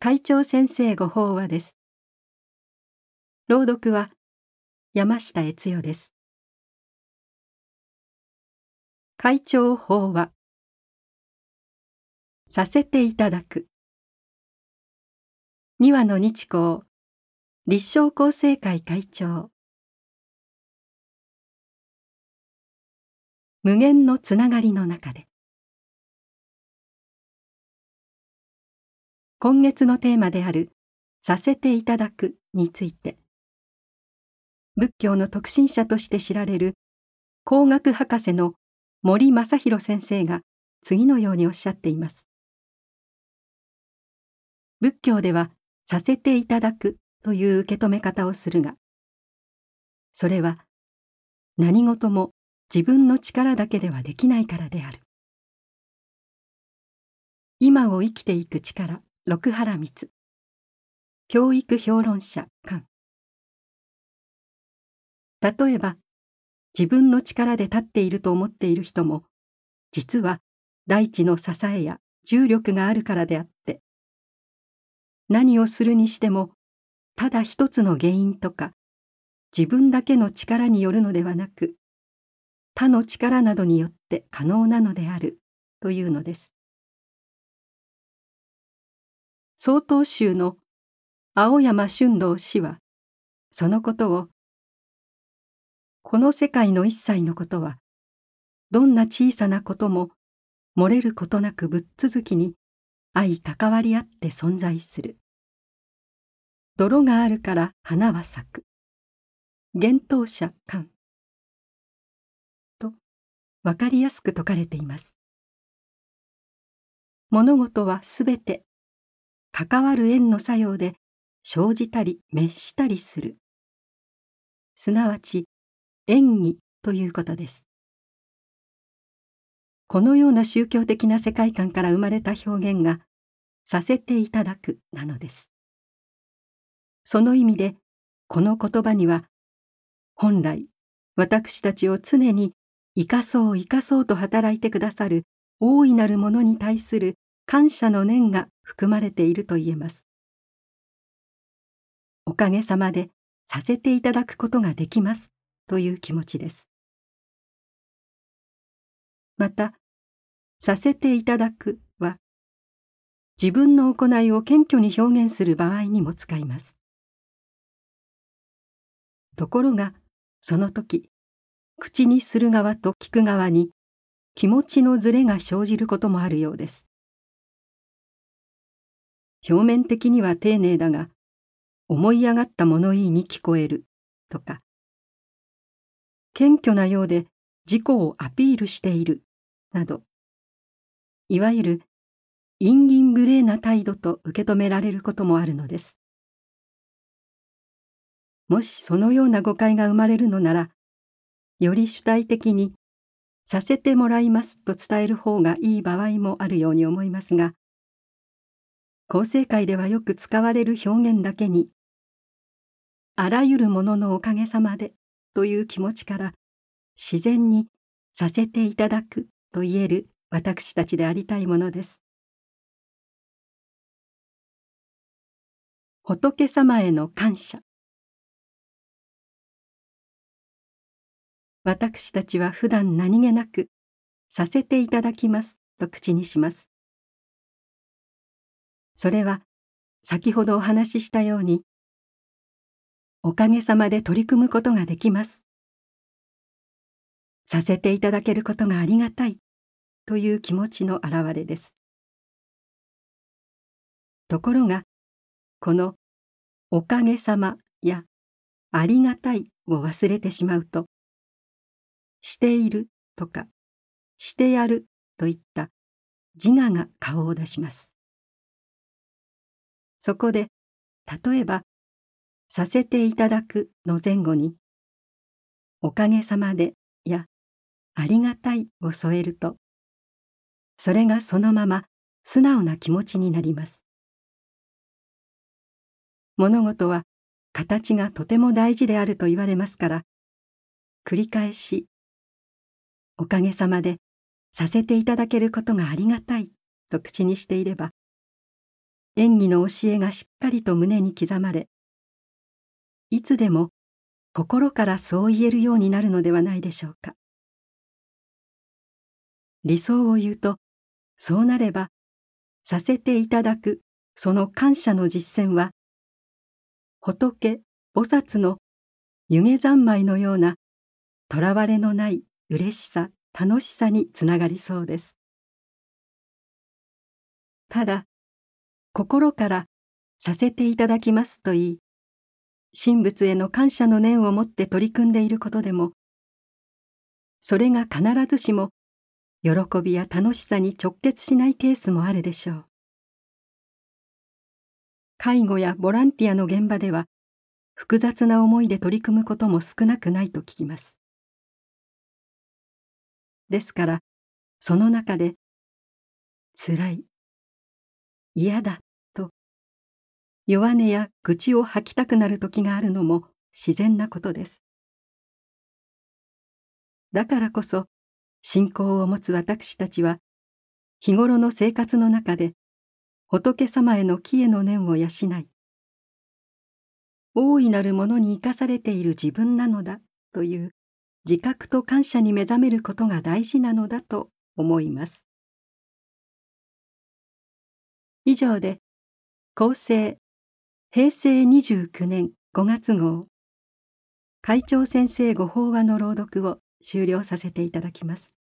会長先生ご法話です。朗読は山下悦代です。会長法話させていただく二羽の日光立正厚生会会長無限のつながりの中で今月のテーマである「させていただく」について仏教の特進者として知られる工学博士の森正弘先生が次のようにおっしゃっています。仏教では「させていただく」という受け止め方をするがそれは何事も自分の力だけではできないからである。今を生きていく力六原光。教育評論者官。例えば自分の力で立っていると思っている人も実は大地の支えや重力があるからであって。何をするにしてもただ一つの原因とか自分だけの力によるのではなく他の力などによって可能なのであるというのです。曹洞宗の青山俊道氏はそのことをこの世界の一切のことはどんな小さなことも漏れることなくぶっ続きに相関わり合って存在する。泥があるから花は咲く。幻冬者観と分かりやすく説かれています。物事はすべて関わる縁の作用で生じたり滅したりする。すなわち縁起ということです。このような宗教的な世界観から生まれた表現がさせていただくなのです。その意味でこの言葉には本来私たちを常に生かそう生かそうと働いてくださる大いなるものに対する感謝の念が含まれていると言えます。おかげさまでさせていただくことができますという気持ちです。また、させていただくは、自分の行いを謙虚に表現する場合にも使います。ところが、その時、口にする側と聞く側に気持ちのずれが生じることもあるようです。表面的には丁寧だが思い上がった物言いに聞こえるとか謙虚なようで自己をアピールしているなどいわゆる陰銀無礼な態度と受け止められることもあるのです。もしそのような誤解が生まれるのならより主体的にさせてもらいますと伝える方がいい場合もあるように思いますが構成会ではよく使われる表現だけに「あらゆるもののおかげさまで」という気持ちから自然にさせていただくと言える私たちでありたいものです。仏様への感謝私たちは普段何気なく「させていただきます」と口にします。それは先ほどお話ししたようにおかげさまで取り組むことができます。させていただけることがありがたいという気持ちの表れです。ところがこの「おかげさま」や「ありがたい」を忘れてしまうと「している」とか「してやる」といった自我が顔を出します。そこで例えば「させていただく」の前後に「おかげさまで」や「ありがたい」を添えるとそれがそのまま素直な気持ちになります。物事は形がとても大事であると言われますから繰り返し「おかげさまでさせていただけることがありがたい」と口にしていれば演技の教えがしっかりと胸に刻まれいつでも心からそう言えるようになるのではないでしょうか。理想を言うとそうなればさせていただくその感謝の実践は仏菩薩の湯気三昧のようなとらわれのない嬉しさ楽しさにつながりそうです。ただ心からさせていただきますと言い神仏への感謝の念を持って取り組んでいることでもそれが必ずしも喜びや楽しさに直結しないケースもあるでしょう。介護やボランティアの現場では複雑な思いで取り組むことも少なくないと聞きます。ですからその中でつらい嫌だと。弱音や愚痴を吐きたくなる時があるのも自然なことです。だからこそ信仰を持つ私たちは日頃の生活の中で仏様への帰依の念を養い大いなるものに生かされている自分なのだという自覚と感謝に目覚めることが大事なのだと思います。以上で厚生平成29年5月号。会長先生ご法話の朗読を終了させていただきます。